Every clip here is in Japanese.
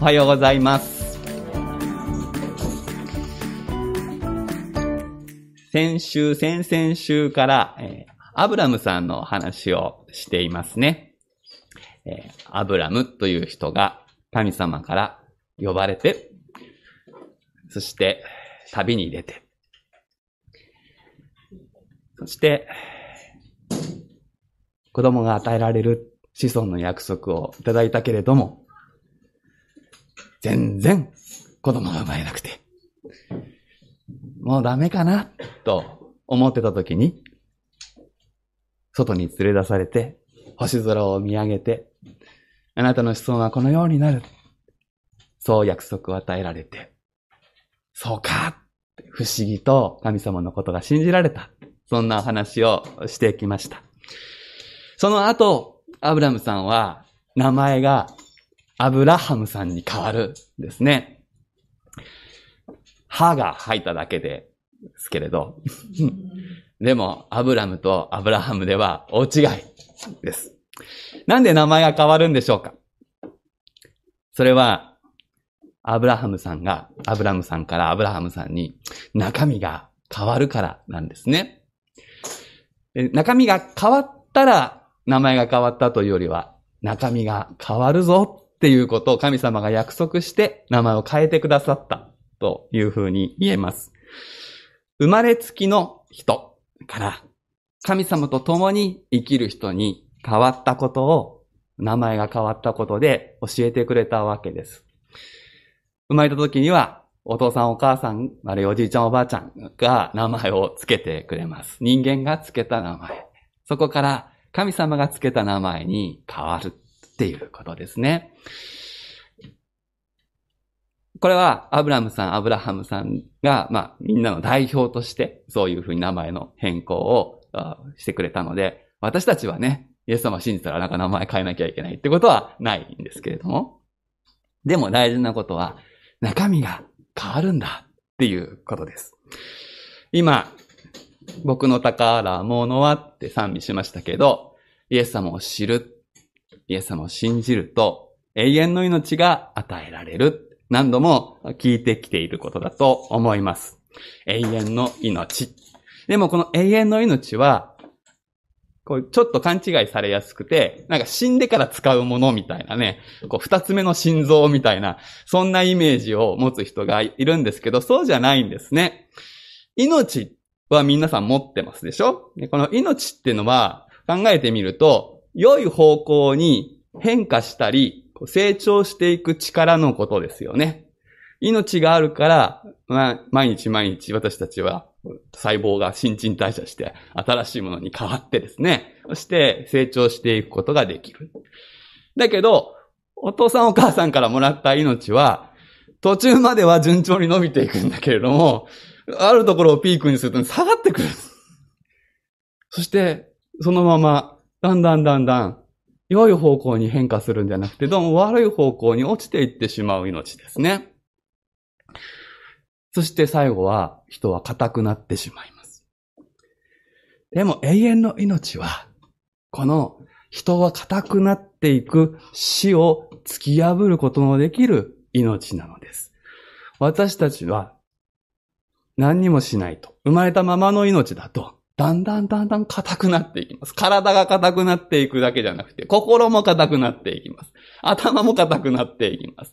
おはようございます。先週、先々週から、えーアブラムさんの話をしていますね。えーアブラムという人が神様から呼ばれて、そして旅に出て、そして子供が与えられる子孫の約束をいただいたけれども、全然子供が生まれなくて、もうダメかなと思ってた時に、外に連れ出されて、星空を見上げて、あなたの子孫はこのようになる。そう約束を与えられて、そうか不思議と神様のことが信じられた。そんな話をしてきました。その後、アブラムさんは名前がアブラハムさんに変わるんですね。歯が入っただけですけれど。でも、アブラムとアブラハムでは大違いです。なんで名前が変わるんでしょうか？それは、アブラハムさんが、アブラムさんからアブラハムさんに中身が変わるからなんですね。で中身が変わったら名前が変わったというよりは、中身が変わるぞっていうことを神様が約束して名前を変えてくださったというふうに言えます。生まれつきの人から神様と共に生きる人に変わったことを名前が変わったことで教えてくれたわけです。生まれた時にはお父さんお母さん、あるいはおじいちゃんおばあちゃんが名前をつけてくれます。人間がつけた名前。そこから神様がつけた名前に変わるっていうことですね。これは、アブラムさん、アブラハムさんが、まあ、みんなの代表として、そういうふうに名前の変更をしてくれたので、私たちはね、イエス様を信じたらなんか名前変えなきゃいけないってことはないんですけれども。でも大事なことは、中身が変わるんだっていうことです。今、僕の宝物はって賛美しましたけど、イエス様を知る、イエス様を信じると、永遠の命が与えられる。何度も聞いてきていることだと思います。永遠の命。でもこの永遠の命は、こうちょっと勘違いされやすくて、なんか死んでから使うものみたいなね、こう二つ目の心臓みたいな、そんなイメージを持つ人がいるんですけど、そうじゃないんですね。命は皆さん持ってますでしょ？でこの命っていうのは考えてみると、良い方向に変化したり、成長していく力のことですよね。命があるから、まあ、毎日毎日私たちは細胞が新陳代謝して新しいものに変わってですね、そして成長していくことができる。だけど、お父さんお母さんからもらった命は、途中までは順調に伸びていくんだけれども、あるところをピークにすると下がってくる。そして、そのまま、だんだんだんだん、良い方向に変化するんじゃなくて、どうも悪い方向に落ちていってしまう命ですね。そして最後は、人は硬くなってしまいます。でも永遠の命は、この人は硬くなっていく死を突き破ることのできる命なのです。私たちは何にもしないと。生まれたままの命だと、だんだんだんだん硬くなっていきます。体が硬くなっていくだけじゃなくて、心も硬くなっていきます。頭も硬くなっていきます。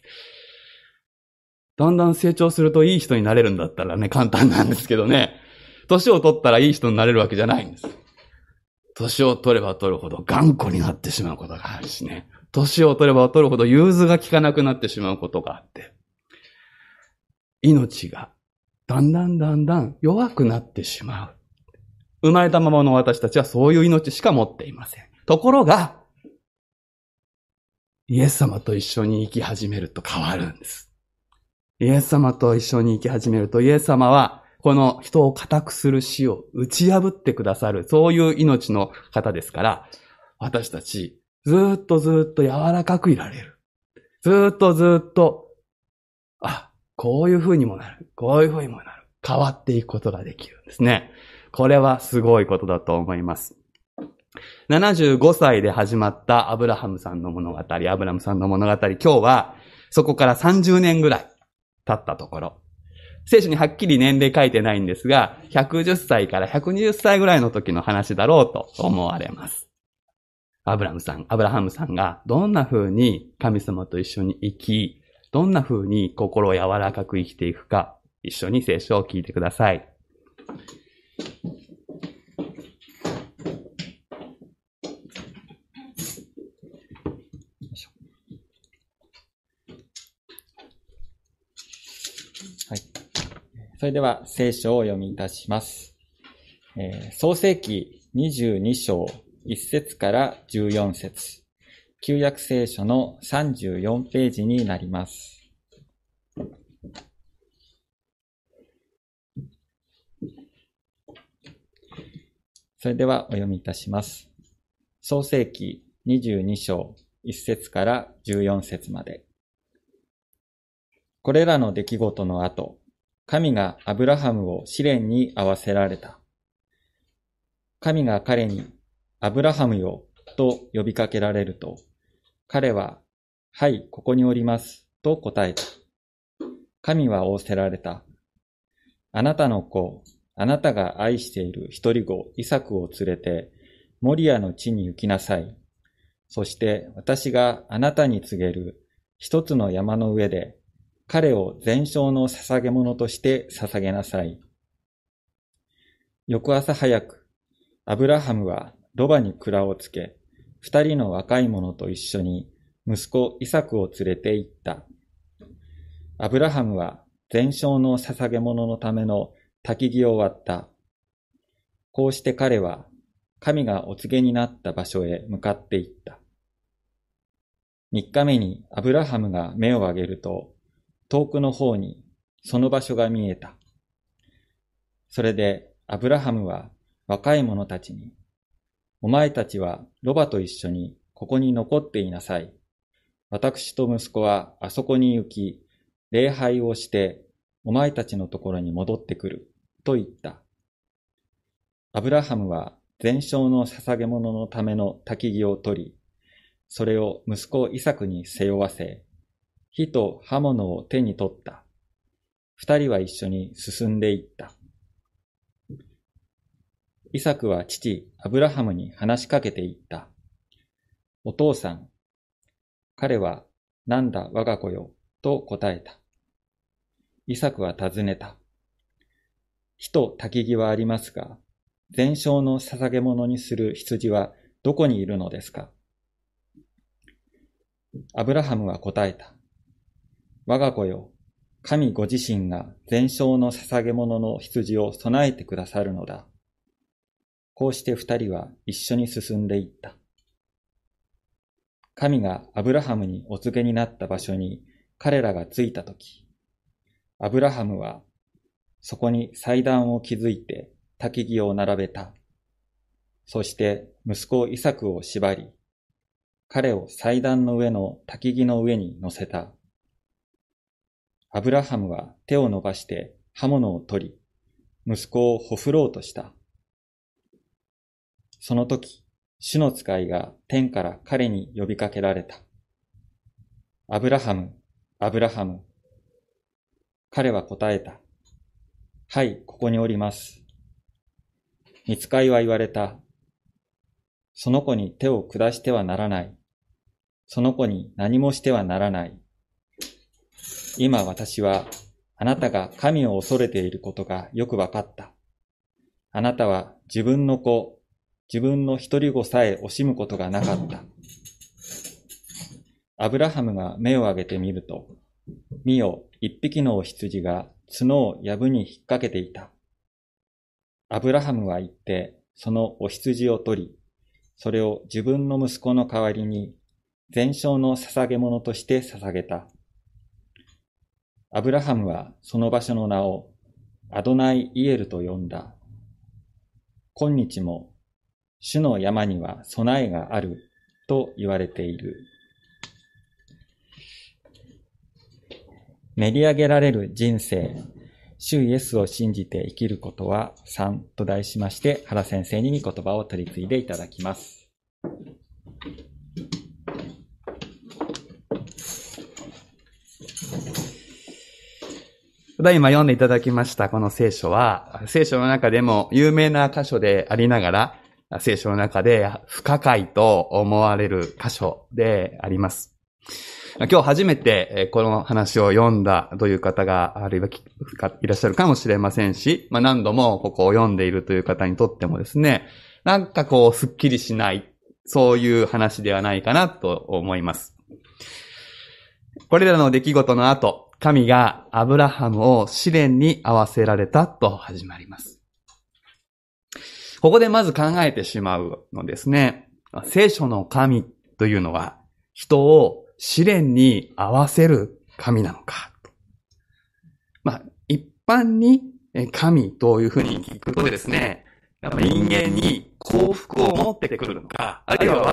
だんだん成長するといい人になれるんだったらね、簡単なんですけどね。年を取ったらいい人になれるわけじゃないんです。年を取れば取るほど頑固になってしまうことがあるしね。年を取れば取るほど融通が効かなくなってしまうことがあって。命がだんだんだんだん弱くなってしまう。生まれたままの私たちはそういう命しか持っていません。ところが、イエス様と一緒に生き始めると変わるんです。イエス様と一緒に生き始めると、イエス様は、この人を固くする死を打ち破ってくださる、そういう命の方ですから、私たち、ずっとずっと柔らかくいられる。ずっとずっと、あ、こういう風にもなる。こういう風にもなる。変わっていくことができるんですね。これはすごいことだと思います。75歳で始まったアブラハムさんの物語、アブラムさんの物語、今日はそこから30年ぐらい経ったところ、聖書にはっきり年齢書いてないんですが、110歳から120歳ぐらいの時の話だろうと思われます。アブラムさん、アブラハムさんがどんな風に神様と一緒に生き、どんな風に心を柔らかく生きていくか、一緒に聖書を聞いてください。それでは聖書をお読みいたします。えー、創世記22章1節から14節旧約聖書の34ページになります。それではお読みいたします。創世記22章1節から14節まで。これらの出来事の後、神がアブラハムを試練に合わせられた。神が彼に、アブラハムよ、と呼びかけられると、彼は、はい、ここにおります、と答えた。神は仰せられた。あなたの子、あなたが愛している一人子、イサクを連れて、モリアの地に行きなさい。そして私があなたに告げる一つの山の上で彼を全焼の捧げ物として捧げなさい。翌朝早く、アブラハムはロバに蔵をつけ、二人の若い者と一緒に息子イサクを連れて行った。アブラハムは全焼の捧げ物のための焚き木を割った。こうして彼は神がお告げになった場所へ向かって行った。三日目にアブラハムが目を上げると、遠くの方にその場所が見えた。それでアブラハムは若い者たちに、お前たちはロバと一緒にここに残っていなさい。私と息子はあそこに行き、礼拝をしてお前たちのところに戻ってくる、と言った。アブラハムは全焼の捧げ物のための焚き木を取り、それを息子イサクに背負わせ、火と刃物を手に取った。二人は一緒に進んでいった。イサクは父、アブラハムに話しかけていった。お父さん。彼は、なんだ我が子よ、と答えた。イサクは尋ねた。火と焚き木はありますが、全焼の捧げ物にする羊はどこにいるのですか？アブラハムは答えた。我が子よ、神ご自身が全焼の捧げ物の羊を備えてくださるのだ。こうして二人は一緒に進んでいった。神がアブラハムにお告げになった場所に彼らが着いたとき、アブラハムはそこに祭壇を築いて焚き木を並べた。そして息子イサクを縛り、彼を祭壇の上の焚き木の上に乗せた。アブラハムは手を伸ばして刃物を取り、息子をほふろうとした。その時、主の使いが天から彼に呼びかけられた。アブラハム、アブラハム。彼は答えた。はい、ここにおります。見つかいは言われた。その子に手を下してはならない。その子に何もしてはならない。今私はあなたが神を恐れていることがよくわかった。あなたは自分の子、自分の一人子さえ惜しむことがなかった。アブラハムが目を上げてみると、見よ、一匹のお羊が角を藪に引っ掛けていた。アブラハムは言って、そのお羊を取り、それを自分の息子の代わりに、全焼の捧げ物として捧げた。アブラハムはその場所の名をアドナイ・イエルと呼んだ。今日も主の山には備えがあると言われている。練り上げられる人生、主イエスを信じて生きることは3と題しまして、原先生に御言葉を取り継いでいただきます。ただ今読んでいただきましたこの聖書は、聖書の中でも有名な箇所でありながら、聖書の中で不可解と思われる箇所であります。今日初めてこの話を読んだという方があるいはいらっしゃるかもしれませんし、まあ、何度もここを読んでいるという方にとってもですね、なんかこうスッキリしない、そういう話ではないかなと思います。これらの出来事の後、神がアブラハムを試練に合わせられたと始まります。ここでまず考えてしまうのですね。聖書の神というのは人を試練に合わせる神なのか。まあ、一般に神というふうに聞くとですね、人間に幸福を持ってくるのか、あるいは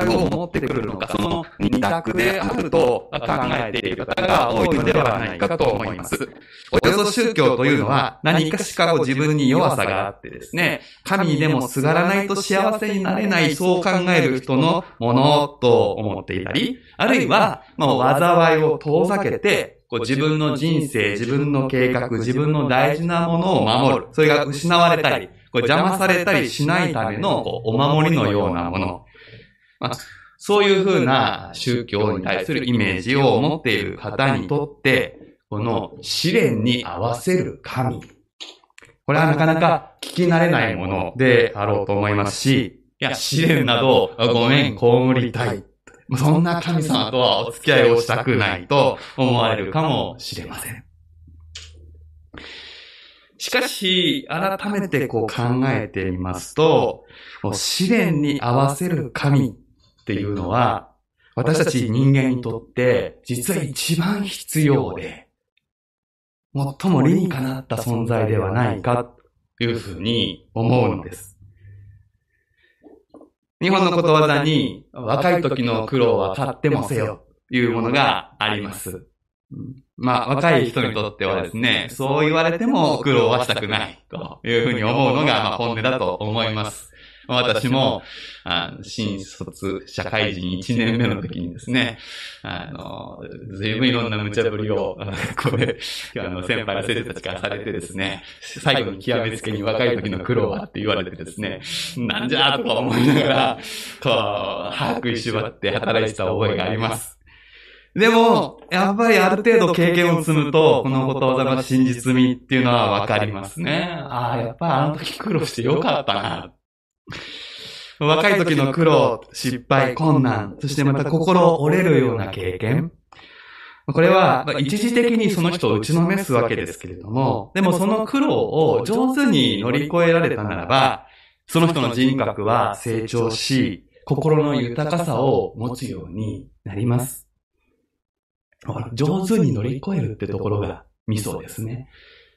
災いを持ってくるのか、その二択であると考えている方が多いのではないかと思います。およそ宗教というのは何かしかを自分に弱さがあってですね、神にでもすがらないと幸せになれない、そう考える人のものと思っていたり、あるいは、もう災いを遠ざけて、こう自分の人生、自分の計画、自分の大事なものを守る。それが失われたり、こう邪魔されたりしないためのこうお守りのようなもの。まあ、そういうふうな宗教に対するイメージを持っている方にとって、この試練に合わせる神。これはなかなか聞き慣れないものであろうと思いますし、いや、試練などごめん、被りたい。そんな神様とはお付き合いをしたくないと思われるかもしれません。しかし、改めてこう考えてみますと、試練に合わせる神っていうのは、私たち人間にとって実は一番必要で、最も理にかなった存在ではないかというふうに思うのです。日本のことわざに、若い時の苦労は買ってもせよというものがあります。まあ、若い人にとってはですね、そう言われても苦労はしたくない、というふうに思うのが、まあ、本音だと思います。私も、あ新卒社会人1年目の時にですね、あの、随分いろんな無茶ぶりを、これ、あの、先輩の先生たちからされてですね、最後に極めつけに若い時の苦労はって言われてですね、なんじゃーとか思いながら、こう、把握しばって働いてた覚えがあります。でも、やっぱりある程度経験を積むと、このことわざの真実味っていうのはわかりますね。ああ、やっぱあの時苦労してよかったな。若い時の苦労、失敗、困難、そしてまた心折れるような経験。これは、一時的にその人を打ちのめすわけですけれども、でもその苦労を上手に乗り越えられたならば、その人の人格は成長し、心の豊かさを持つようになります。上手に乗り越えるってところがミソですね。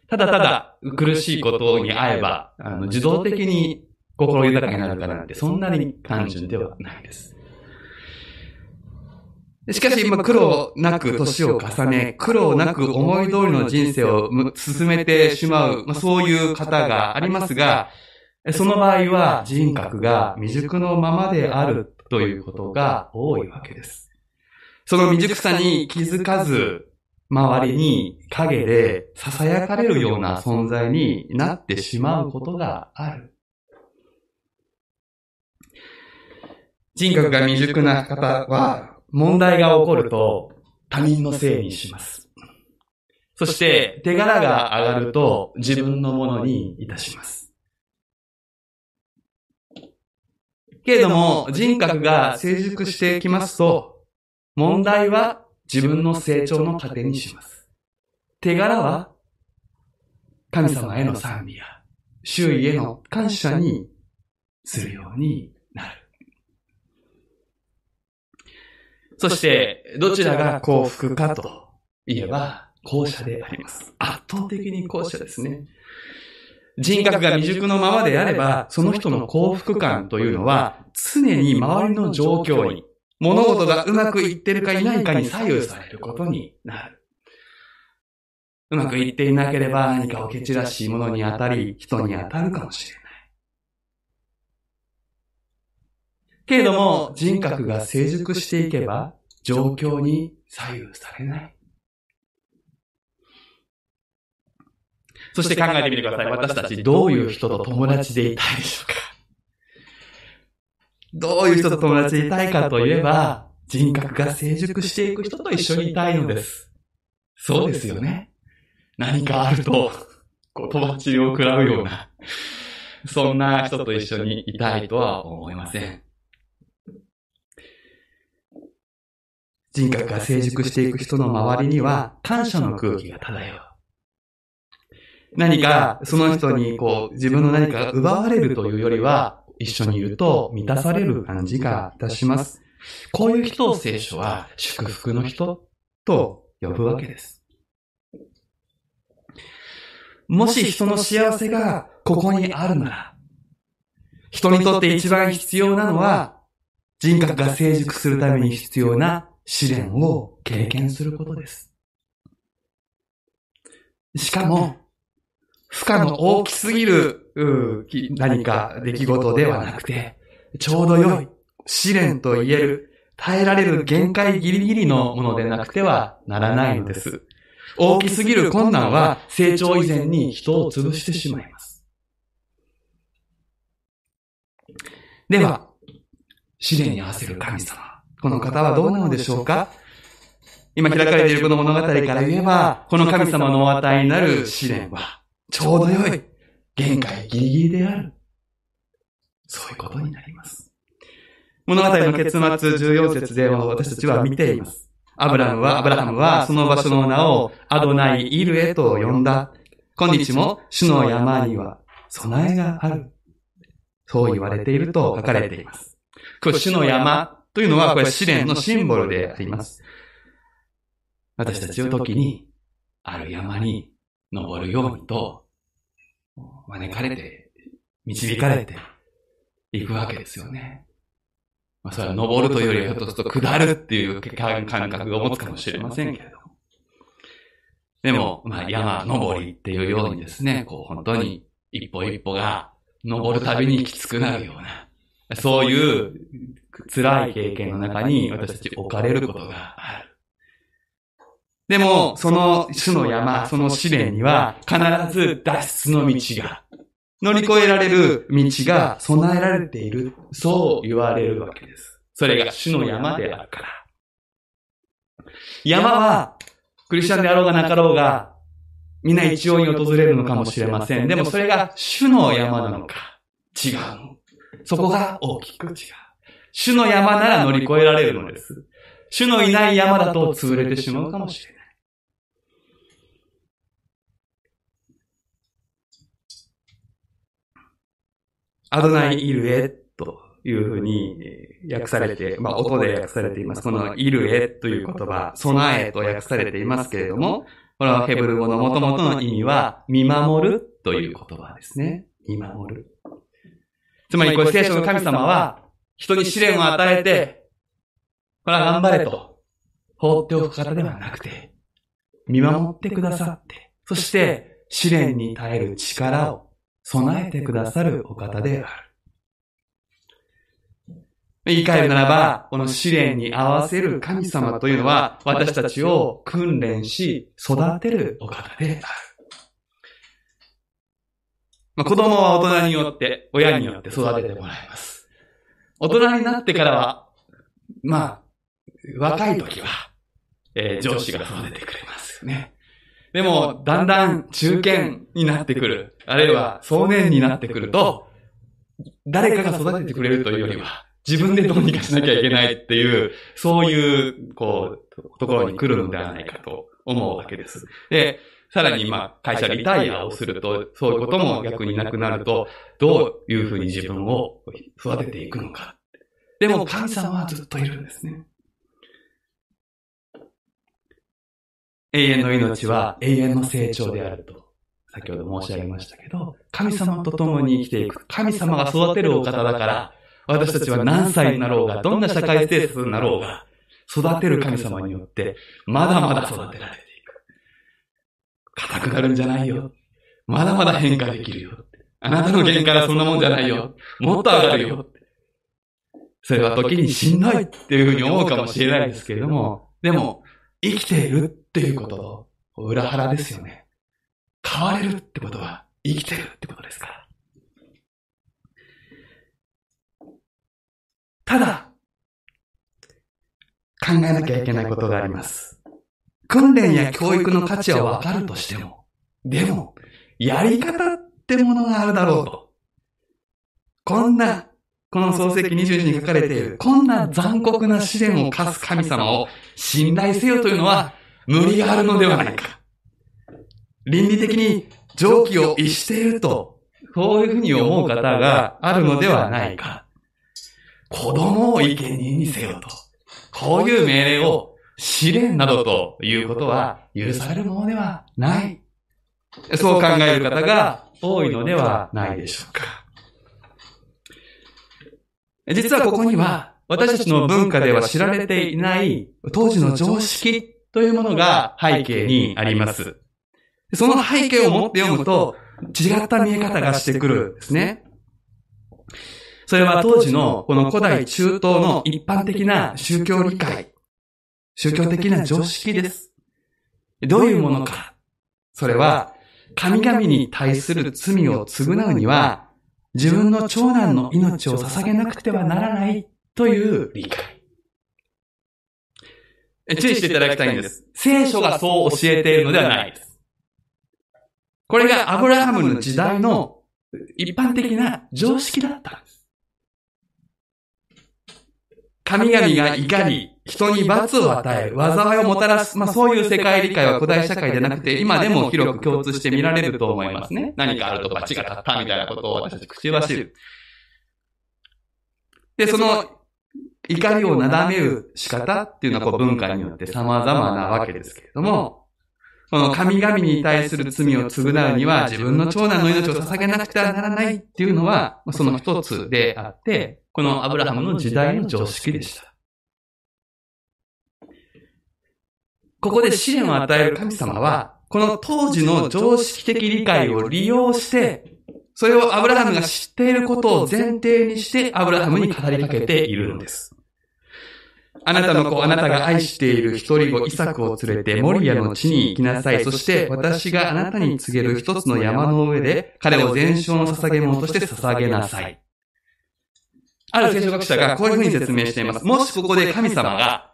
ただただ苦しいことに会えば、あの自動的に心豊かになるからなんて、そんなに単純ではないです。しかし、今、苦労なく年を重ね、苦労なく思い通りの人生を進めてしまう、まあ、そういう方がありますが、その場合は人格が未熟のままであるということが多いわけです。その未熟さに気づかず、周りに影で囁かれるような存在になってしまうことがある。人格が未熟な方は、問題が起こると他人のせいにします。そして手柄が上がると自分のものにいたします。けれども人格が成熟してきますと、問題は自分の成長の糧にします。手柄は神様への賛美や周囲への感謝にするようになる。そして、どちらが幸福かと言えば、後者であります。圧倒的に後者ですね。人格が未熟のままであれば、その人の幸福感というのは、常に周りの状況に、物事がうまくいってるかいないかに左右されることになる。うまくいっていなければ何かを蹴散らし物に当たり、人に当たるかもしれない。けれども、人格が成熟していけば、状況に左右されない。そして考えてみてください。私たちどういう人と友達でいたいでしょうか？どういう人と友達でいたいかといえば、人格が成熟していく人と一緒にいたいのです。そうですよね。何かあると、こう、とばっちりを食らうような、そんな人と一緒にいたいとは思いません。人格が成熟していく人の周りには感謝の空気が漂う。何かその人にこう自分の何かが奪われるというよりは一緒にいると満たされる感じがいたします。こういう人を聖書は祝福の人と呼ぶわけです。もし人の幸せがここにあるなら、人にとって一番必要なのは人格が成熟するために必要な試練を経験することです。しかも、負荷の大きすぎる何か出来事ではなくて、ちょうど良い試練と言える、耐えられる限界ギリギリのものでなくてはならないのです。大きすぎる困難は成長以前に人を潰してしまいます。では、試練に合わせる神様。この方はどうなのでしょうか？今開かれているこの物語から言えば、この神様のお与えになる試練は、ちょうど良い、限界ギリギリである。そういうことになります。物語の結末14節で私たちは見ています。アブラムは、アブラハムはその場所の名をアドナイ・イルエと呼んだ。今日も主の山には備えがある。そう言われていると書かれています。これ主の山というのはこれ試練のシンボルであります。私たちを時にある山に登るようにと招かれて、導かれていくわけですよね。まあ、それは登るというよりはひょっとすると下るっていう感覚を持つかもしれませんけれども。でも、まあ山登りっていうようにですね、こう本当に一歩一歩が登るたびにきつくなるような、そういう辛い経験の中に私たち置かれることがある。でも、その種の山、その試練には必ず脱出の道が、乗り越えられる道が備えられている。そう言われるわけです。それが種の山であるから。山は、クリスチャンであろうがなかろうが、みんな一様に訪れるのかもしれません。でもそれが種の山なのか、違うの。そこが大きく違う。種の山なら乗り越えられるのです。種のいない山だと潰れてしまうかもしれない。アドナイ・イルエというふうに訳されて、まあ音で訳されています。このイルエという言葉、備えと訳されていますけれども、このヘブル語の元々の意味は、見守るという言葉ですね。見守る。つまり、これ聖書の神様は、人に試練を与えて、これは頑張れと、放っておく方ではなくて、見守ってくださって、そして試練に耐える力を備えてくださるお方である。言い換えるならば、この試練に合わせる神様というのは、私たちを訓練し、育てるお方である。まあ、子供は大人によって、親によって育ててもらいます。大人になってからは、まあ、若い時は、えー、上司が育ててくれますよね。でも、だんだん中堅になってくる、あるいは壮年になってくると、誰かが育ててくれるというよりは、自分でどうにかしなきゃいけないっていう、そういう、こう、ところに来るのではないかと思うわけです。で、さらに、まあ、会社リタイアをすると、そういうことも逆になくなると、どういうふうに自分を育てていくのか。でも、神様はずっといるんですね。永遠の命は永遠の成長であると、先ほど申し上げましたけど、神様と共に生きていく。神様が育てるお方だから、私たちは何歳になろうが、どんな社会ステースになろうが、育てる神様によって、まだまだ育てられていく。硬くなるんじゃないよ。まだまだ変化できるよ。あなたの限界はそんなもんじゃないよ。もっと上がるよ。それは時にしんどいっていうふうに思うかもしれないですけれども、でも、生きているっていうこと裏腹ですよね。変われるってことは生きてるってことですから。ただ、考えなきゃいけないことがあります。訓練や教育の価値はわかるとしても、でも、やり方ってものがあるだろうと。こんな、この創世記22に書かれている、こんな残酷な試練を課す神様を信頼せよというのは無理があるのではないか。倫理的に常軌を逸していると、そういうふうに思う方があるのではないか。子供を生贄にせよと。こういう命令を試練などということは許されるものではない。そう考える方が多いのではないでしょうか。実はここには私たちの文化では知られていない当時の常識というものが背景にあります。その背景を持って読むと違った見え方がしてくるんですね。それは当時のこの古代中東の一般的な宗教理解、宗教的な常識です。どういうものか。それは、神々に対する罪を償うには、自分の長男の命を捧げなくてはならないという理解。注意していただきたいんです。聖書がそう教えているのではないです。これがアブラハムの時代の一般的な常識だったんです。神々が怒り、人に罰を与え、災いをもたらす、まあそういう世界理解は古代社会でなくて、今でも広く共通して見られると思いますね。何かあると罰が立ったみたいなことを私たち口走る。で、その怒りをなだめる仕方っていうのはこう文化によって様々なわけですけれども、この神々に対する罪を償うには自分の長男の命を捧げなくてはならないっていうのは、その一つであって、このアブラハムの時代の常識でした。ここで試練を与える神様は、この当時の常識的理解を利用して、それをアブラハムが知っていることを前提にしてアブラハムに語りかけているんです。あなたの子、あなたが愛している一人子イサクを連れてモリアの地に行きなさい。そして私があなたに告げる一つの山の上で彼を全焼の捧げ物として捧げなさい。ある聖書学者がこういうふうに説明しています。もしここで神様が、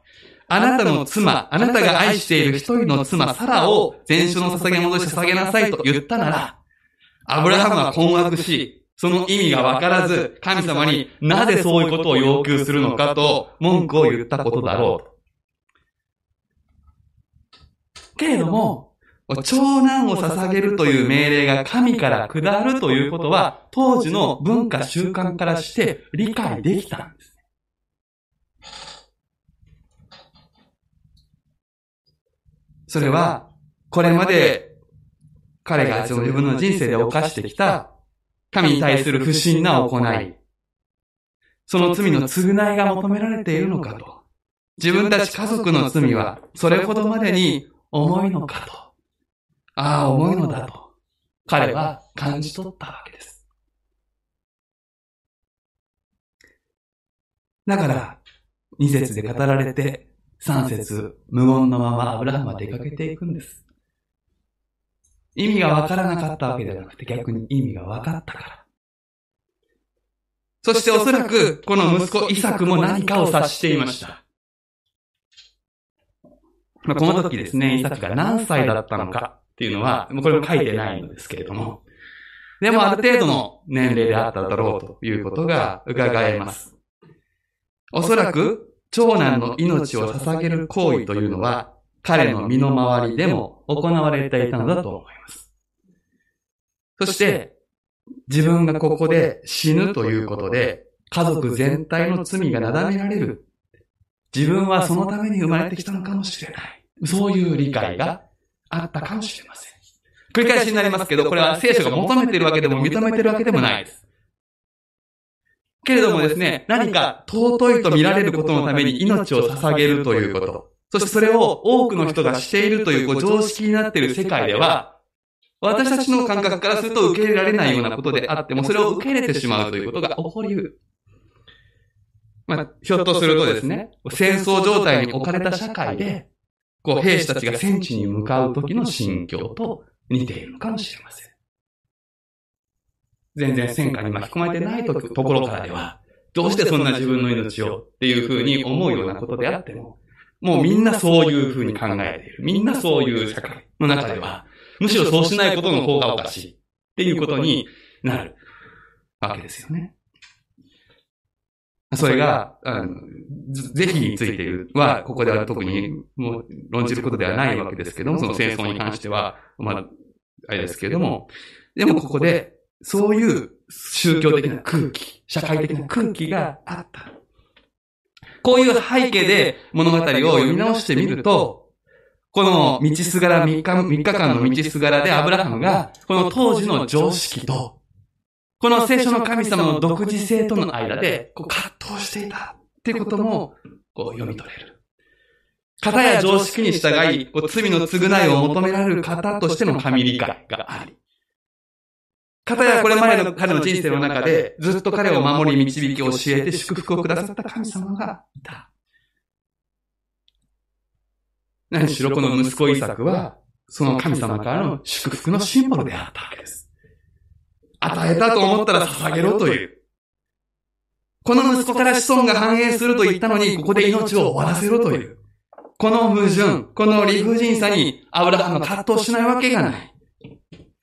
あなたの妻、あなたが愛している一人の妻、サラを全焼の捧げ物として捧げなさいと言ったなら、アブラハムは困惑し、その意味がわからず、神様になぜそういうことを要求するのかと文句を言ったことだろう。けれども、長男を捧げるという命令が神から下るということは、当時の文化習慣からして理解できたんです。それは、これまで彼が自分の人生で犯してきた神に対する不信な行い、その罪の償いが求められているのかと。自分たち家族の罪はそれほどまでに重いのかと。ああ、重いのだと。彼は感じ取ったわけです。だから、二節で語られて、三節無言のままアブラハムは出かけていくんです。意味がわからなかったわけではなくて逆に意味がわかったから。そしておそらくこの息子イサクも何かを察していました。まあ、この時ですね、イサクが何歳だったのかっていうのは、これも書いてないのですけれども、でもある程度の年齢であっただろうということが伺えます。おそらく長男の命を捧げる行為というのは、彼の身の回りでも行われていたのだと思います。そして、自分がここで死ぬということで、家族全体の罪がなだめられる。自分はそのために生まれてきたのかもしれない。そういう理解があったかもしれません。繰り返しになりますけど、これは聖書が求めているわけでも認めているわけでもないです。けれどもですね、何か尊いと見られることのために命を捧げるということ。そしてそれを多くの人がしているというこう常識になっている世界では、私たちの感覚からすると受け入れられないようなことであっても、それを受け入れてしまうということが起こり得る。まあ、ひょっとするとですね、戦争状態に置かれた社会で、こう兵士たちが戦地に向かう時の心境と似ているのかもしれません。全然戦火に巻き込まれてないとところからでは、どうしてそんな自分の命をっていうふうに思うようなことであっても、もうみんなそういうふうに考えている。みんなそういう社会の中では、むしろそうしないことの方がおかしいっていうことになるわけですよね。それが、あの、是非については、ここでは特にもう論じることではないわけですけども、その戦争に関しては、まあ、あれですけれども、でもここで、そういう宗教的な空気、社会的な空気があった。こういう背景で物語を読み直してみると、この道すがら3日、3日間の道すがらでアブラハムが、この当時の常識と、この聖書の神様の独自性との間で、こう葛藤していたってことも、こう読み取れる。方や常識に従い、こう罪の償いを求められる方としての神理解があり、方やこれまでの彼の人生の中で、ずっと彼を守り導き教えて祝福をくださった神様がいた。何しろこの息子イサクは、その神様からの祝福のシンボルであったわけです。与えたと思ったら捧げろという。この息子から子孫が繁栄すると言ったのに、ここで命を終わらせろという。この矛盾、この理不尽さに、アブラハムが葛藤しないわけがない。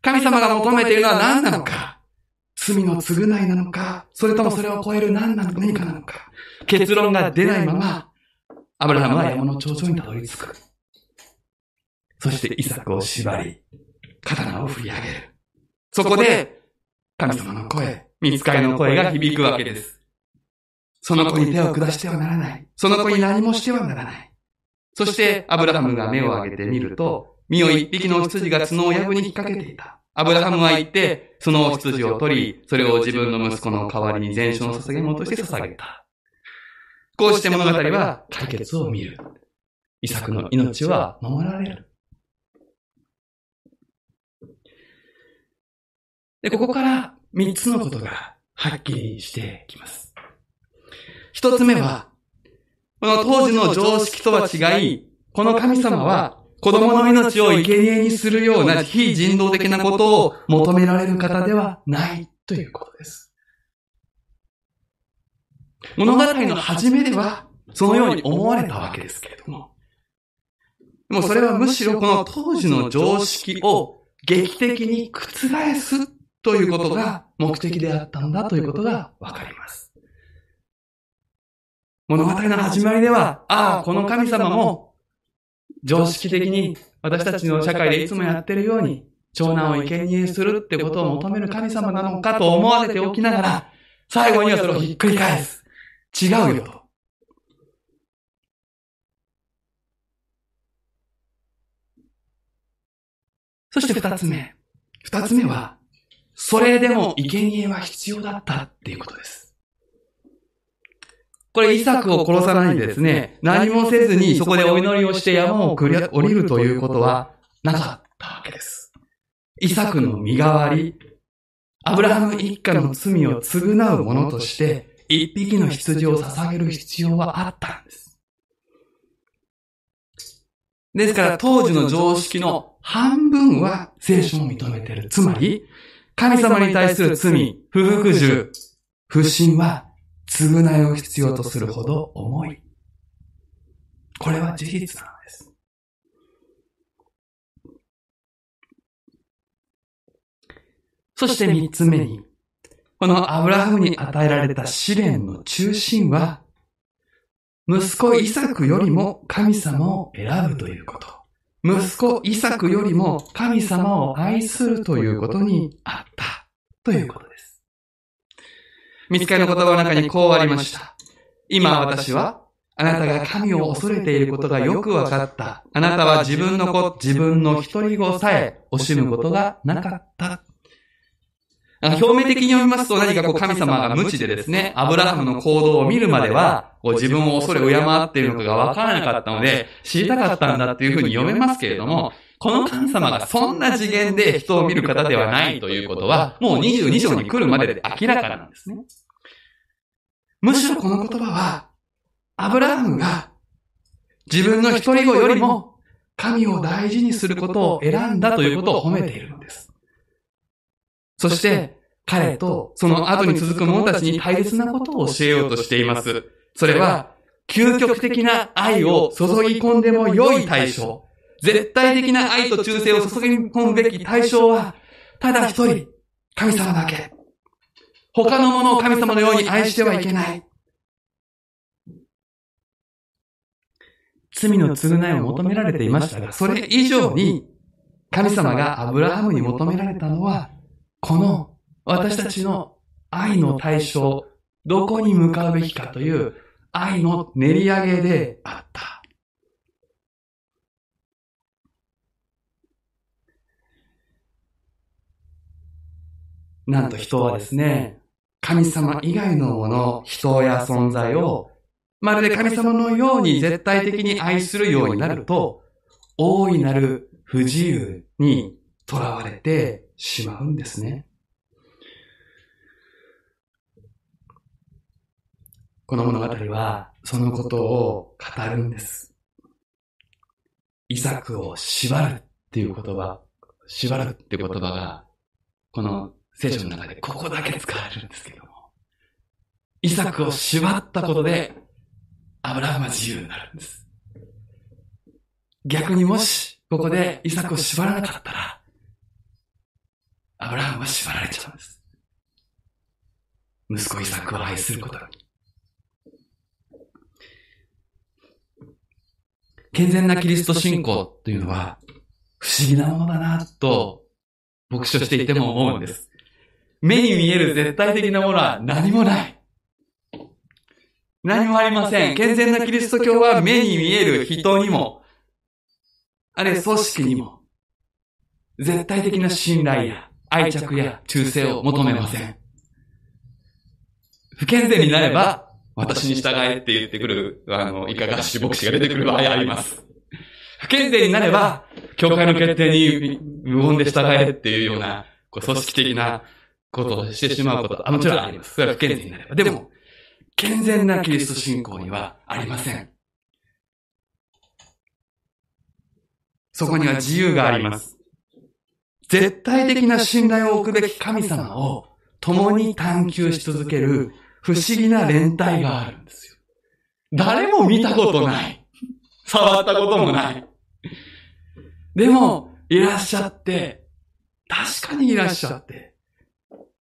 神様が求めているのは何なのか？罪の償いなのか？それともそれを超える何なのか？何かなのか？結論が出ないまま、アブラハムは山の頂上にたどり着く。そしてイサクを縛り、刀を振り上げる。そこで、神様の声、見つかりの声が響くわけです。その子に手を下してはならない。その子に何もしてはならない。そして、アブラハムが目を上げてみると、身を一匹の羊が角を藪に引っ掛けていた。アブラハムは言って、その羊を取り、それを自分の息子の代わりに全焼の捧げ物として捧げた。こうして物語は解決を見る。イサクの命は守られる。で、ここから三つのことがはっきりしてきます。一つ目は、この当時の常識とは違い、この神様は子供の命を生贄にするような非人道的なことを求められる方ではないということです。物語の初めでは、そのように思われたわけですけれども、もうそれはむしろこの当時の常識を劇的に覆すということが目的であったんだということがわかります。物語の始まりでは、ああ、この神様も常識的に私たちの社会でいつもやってるように、長男を生贄にするってことを求める神様なのかと思わせておきながら、最後にはそれをひっくり返す。違うよと。そして二つ目。二つ目は、それでも生贄は必要だったっていうことです。これ、イサクを殺さないでですね、何もせずにそこでお祈りをして山を降りるということはなかったわけです。イサクの身代わり、アブラハム一家の罪を償うものとして、一匹の羊を捧げる必要はあったんです。ですから当時の常識の半分は聖書を認めている。つまり、神様に対する罪、不服従、不信は償いを必要とするほど重い。これは事実なのです。そして三つ目に、このアブラハムに与えられた試練の中心は、息子イサクよりも神様を選ぶということ。息子イサクよりも神様を愛するということにあったということ。見つかりの言葉の中にこうありました。今私は、あなたが神を恐れていることがよくわかった。あなたは自分の子、自分の一人子さえ惜しむことがなかった。表面的に読みますと何かこう神様が無知でですね、アブラハムの行動を見るまでは、こう自分を恐れ敬っているのかがわからなかったので、知りたかったんだっていうふうに読めますけれども、この神様がそんな次元で人を見る方ではないということは、もう22章に来るまでで明らかなんですね。むしろこの言葉は、アブラハムが自分の一人子よりも神を大事にすることを選んだということを褒めているんです。そして、彼とその後に続く者たちに大切なことを教えようとしています。それは、究極的な愛を注ぎ込んでも良い対象。絶対的な愛と忠誠を注ぎ込むべき対象は、ただ一人、神様だけ。他のものを神様のように愛してはいけない。罪の償いを求められていましたが、それ以上に、神様がアブラハムに求められたのは、この私たちの愛の対象、どこに向かうべきかという愛の練り上げであった。なんと人はですね、神様以外のもの、人や存在を、まるで神様のように絶対的に愛するようになると、大いなる不自由に囚われてしまうんですね。この物語はそのことを語るんです。イサクを縛るっていう言葉、縛るって言葉が、この聖書の中でここだけ使われるんですけども、イサクを縛ったことで、アブラハムは自由になるんです。逆にもし、ここでイサクを縛らなかったら、アブラハムは縛られちゃうんです。息子イサクを愛することに。健全なキリスト信仰というのは、不思議なものだなと、牧師としていても思うんです。目に見える絶対的なものは何もない。何もありません。健全なキリスト教は目に見える人にも、あるいは組織にも、絶対的な信頼や愛着や忠誠を求めません。不健全になれば、私に従えって言ってくる、あの、いかがし牧師が出てくる場合あります。不健全になれば、教会の決定に無言で従えっていうような、こう組織的なことをしてしまうこと、あ、もちろんあります。それは不健全になれば。でも、健全なキリスト信仰にはありません。そこには自由があります。絶対的な信頼を置くべき神様を共に探求し続ける不思議な連帯があるんですよ。誰も見たことない。触ったこともない。でも、いらっしゃって、確かにいらっしゃって、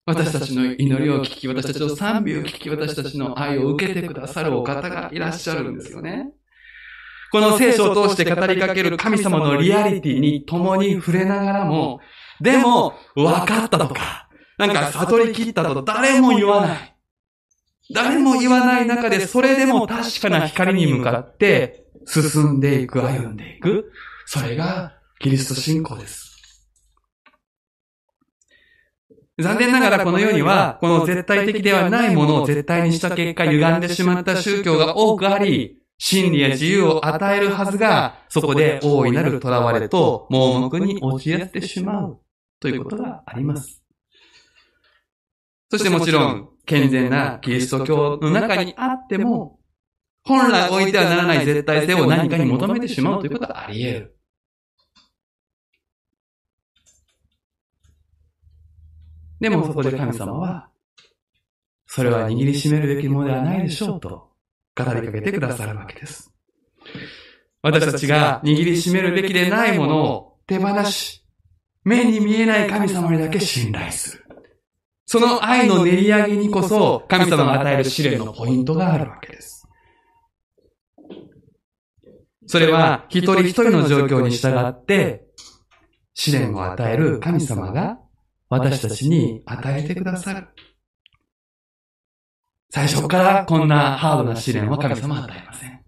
私たちの祈りを聞き、私たちの賛美を聞き、私たちの愛を受けてくださるお方がいらっしゃるんですよね。この聖書を通して語りかける神様のリアリティに共に触れながらも、でも、分かったとか、なんか悟り切ったと誰も言わない。誰も言わない中で、それでも確かな光に向かって進んでいく、歩んでいく。それがキリスト信仰です。残念ながらこの世には、この絶対的ではないものを絶対にした結果、歪んでしまった宗教が多くあり、真理や自由を与えるはずが、そこで大いなる囚われと盲目に陥ってしまうということがあります。そしてもちろん、健全なキリスト教の中にあっても、本来置いてはならない絶対性を何かに求めてしまうということはあり得る。でもそこで神様は、それは握りしめるべきものではないでしょうと語りかけてくださるわけです。私たちが握りしめるべきでないものを手放し、目に見えない神様にだけ信頼する。その愛の練り上げにこそ神様が与える試練のポイントがあるわけです。それは一人一人の状況に従って試練を与える神様が私たちに与えてくださる。最初からこんなハードな試練は神様は与えません。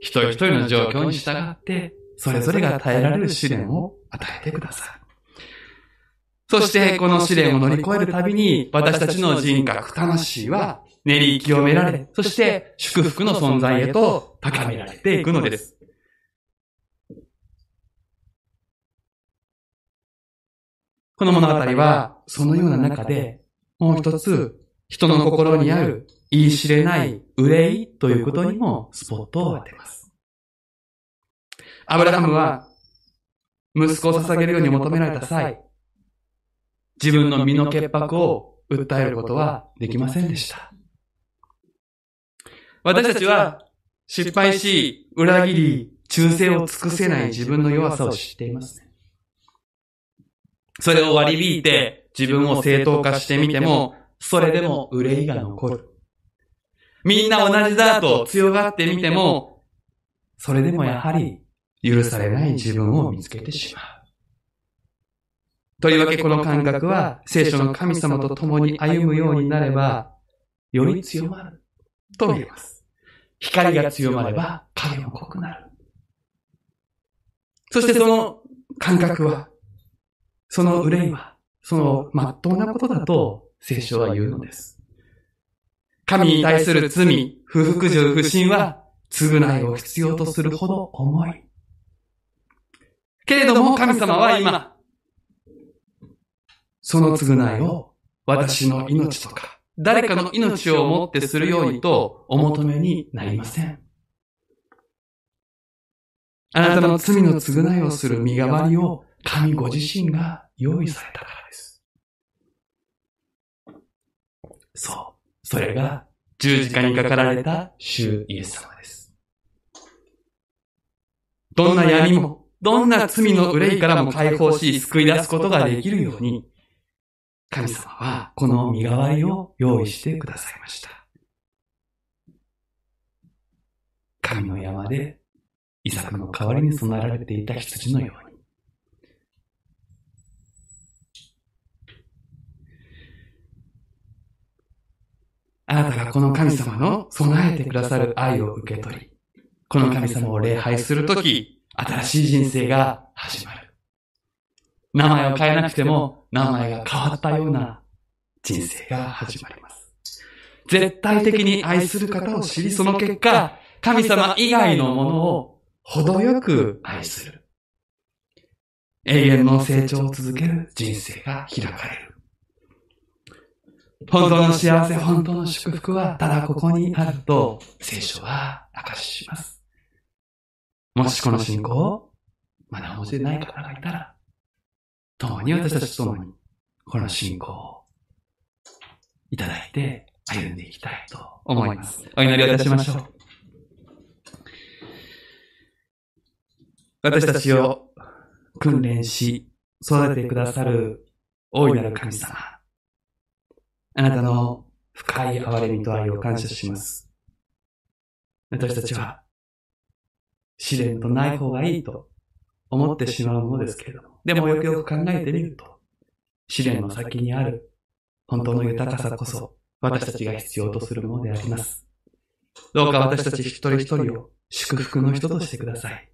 一人一人の状況に従って、それぞれが耐えられる試練を与えてくださる。そしてこの試練を乗り越えるたびに、私たちの人格、魂は練り清められ、そして祝福の存在へと高められていくのです。この物語は、そのような中で、もう一つ、人の心にある言い知れない憂いということにもスポットを当てます。アブラハムは、息子を捧げるように求められた際、自分の身の潔白を訴えることはできませんでした。私たちは、失敗し、裏切り、忠誠を尽くせない自分の弱さを知っていますね。それを割り引いて自分を正当化してみても、それでも憂いが残る。みんな同じだと強がってみても、それでもやはり許されない自分を見つけてしまう。とりわけこの感覚は聖書の神様と共に歩むようになれば、より強まると言えます。光が強まれば影も濃くなる。そしてその感覚は、その憂いは、その真っ当なことだと聖書は言うのです。神に対する罪、不服従、不信は、償いを必要とするほど重い。けれども神様は今、その償いを私の命とか、誰かの命をもってするようにとお求めになりません。あなたの罪の償いをする身代わりを神ご自身が用意されたからです。そう。それが十字架にかかられた主イエス様です。どんな闇も、どんな罪の憂いからも解放し救い出すことができるように、神様はこの身代わりを用意してくださいました。神の山でイサクの代わりに備えられていた羊のように。あなたがこの神様の備えてくださる愛を受け取り、この神様を礼拝するとき、新しい人生が始まる。名前を変えなくても、名前が変わったような人生が始まります。絶対的に愛する方を知り、その結果、神様以外のものを程よく愛する。永遠の成長を続ける人生が開かれる。本当の幸せ、本当の祝福は、ただここにあると、聖書は明かしします。もしこの信仰を、まだお持ちでない方がいたら、共に私たちと共に、この信仰をいただいて歩んでいきたいと思います。お祈りをいたしましょう。私たちを訓練し、育ててくださる大いなる神様。あなたの深い憐れみと愛を感謝します。私たちは試練とない方がいいと思ってしまうものですけれども、でもよくよく考えてみると、試練の先にある本当の豊かさこそ私たちが必要とするものであります。どうか私たち一人一人を祝福の人としてください。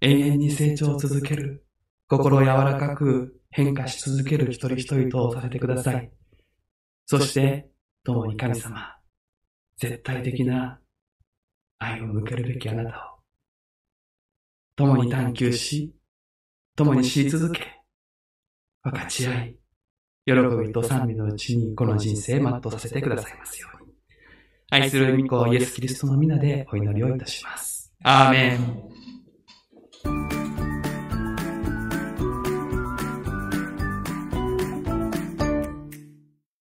永遠に成長を続ける、心柔らかく変化し続ける一人一人とさせてください。そして、共に神様、絶対的な愛を向けるべきあなたを、共に探求し、共に知り続け、分かち合い、喜びと賛美のうちにこの人生全うさせてくださいますように。愛する御子イエス・キリストの皆でお祈りをいたします。アーメン。